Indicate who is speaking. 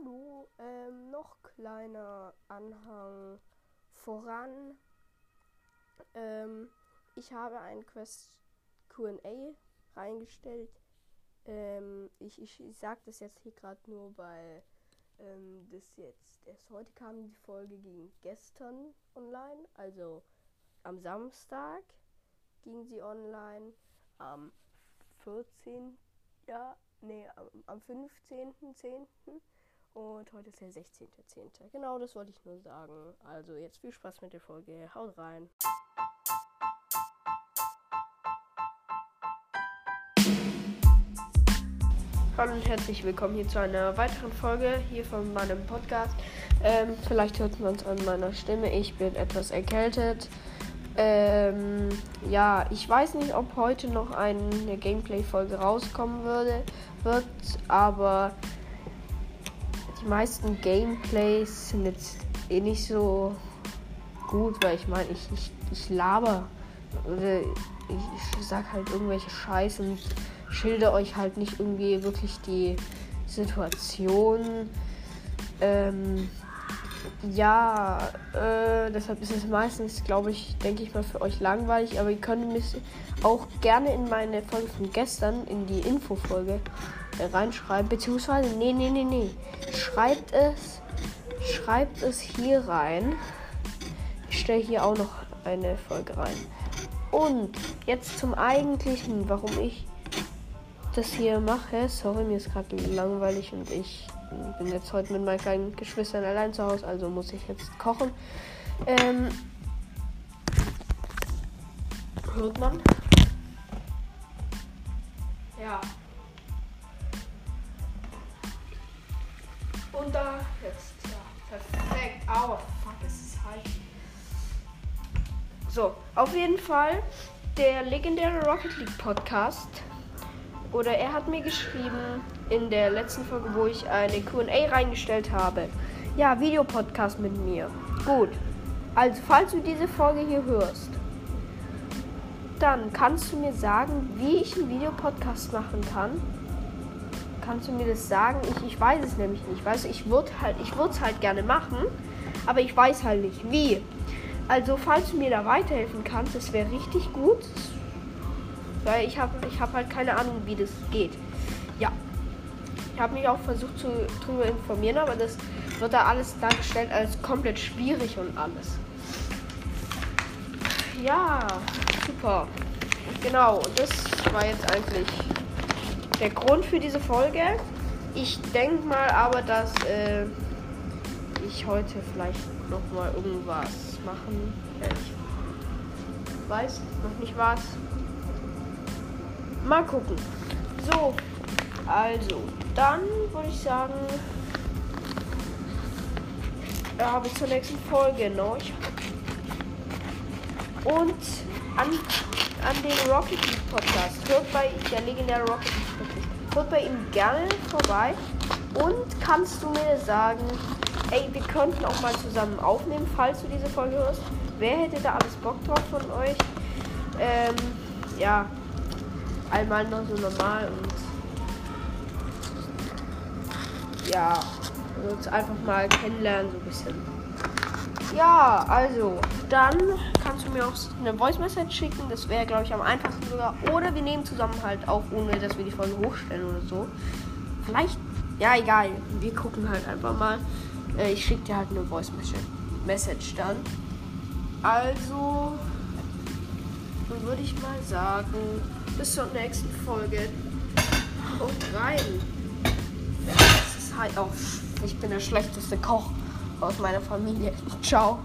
Speaker 1: Hallo, ähm, noch kleiner Anhang voran. Ähm, ich habe ein Quest QA reingestellt. Ähm, ich, ich, ich sage das jetzt hier gerade nur, weil ähm, das jetzt erst heute kam. Die Folge ging gestern online, also am Samstag ging sie online. Am 14. Ja, nee, am, am 15.10. Und heute ist der 16.10. Genau, das wollte ich nur sagen. Also jetzt viel Spaß mit der Folge. Haut rein. Hallo und herzlich willkommen hier zu einer weiteren Folge hier von meinem Podcast. Ähm, vielleicht hört man es an meiner Stimme. Ich bin etwas erkältet. Ähm, ja, ich weiß nicht, ob heute noch eine Gameplay-Folge rauskommen würde, wird, aber die meisten Gameplays sind jetzt eh nicht so gut, weil ich meine, ich, ich, ich laber oder ich, ich sag halt irgendwelche Scheiße und schilder euch halt nicht irgendwie wirklich die Situation. Ähm, ja, äh, deshalb ist es meistens, glaube ich, denke ich mal, für euch langweilig. Aber ihr könnt mich auch gerne in meine Folge von gestern, in die Infofolge, äh, reinschreiben. Beziehungsweise, nee, nee, nee, nee. Schreibt es, schreibt es hier rein. Ich stelle hier auch noch eine Folge rein. Und jetzt zum eigentlichen, warum ich das hier mache. Sorry, mir ist gerade langweilig und ich bin jetzt heute mit meinen kleinen Geschwistern allein zu Hause, also muss ich jetzt kochen. Ähm, hört man? Ja. Aua, fuck, es ist heiß. So, auf jeden Fall der legendäre Rocket League Podcast oder er hat mir geschrieben in der letzten Folge, wo ich eine QA reingestellt habe. Ja, Videopodcast mit mir. Gut. Also, falls du diese Folge hier hörst, dann kannst du mir sagen, wie ich einen Videopodcast machen kann. Kannst du mir das sagen? Ich, ich weiß es nämlich nicht. Weißt ich würde halt, ich würde es halt gerne machen, aber ich weiß halt nicht wie. Also, falls du mir da weiterhelfen kannst, das wäre richtig gut. Weil ich habe ich hab halt keine Ahnung, wie das geht. Ja. Ich habe mich auch versucht zu drüber informieren, aber das wird da alles dargestellt als komplett schwierig und alles. Ja, super. Genau, und das war jetzt eigentlich der Grund für diese Folge. Ich denke mal aber, dass äh, ich heute vielleicht noch mal irgendwas machen. Ich weiß noch nicht was. Mal gucken. So, also, dann würde ich sagen, ja, bis zur nächsten Folge noch. Und an, an den Rocket League Podcast. Hört bei der legendäre Rocket League Podcast. Hört bei ihm gerne vorbei. Und kannst du mir sagen, ey, wir könnten auch mal zusammen aufnehmen, falls du diese Folge hörst. Wer hätte da alles Bock drauf von euch? Ähm, ja, einmal noch so normal und ja, uns einfach mal kennenlernen so ein bisschen. Ja, also, dann kannst du mir auch eine Voice Message schicken. Das wäre, glaube ich, am einfachsten sogar. Oder wir nehmen zusammen halt auf, ohne dass wir die Folge hochstellen oder so. Vielleicht, ja, egal. Wir gucken halt einfach mal. Äh, ich schicke dir halt eine Voice Message dann. Also, dann würde ich mal sagen, bis zur nächsten Folge. Und rein. Das ist halt auch. Ich bin der schlechteste Koch aus meiner Familie. Ciao.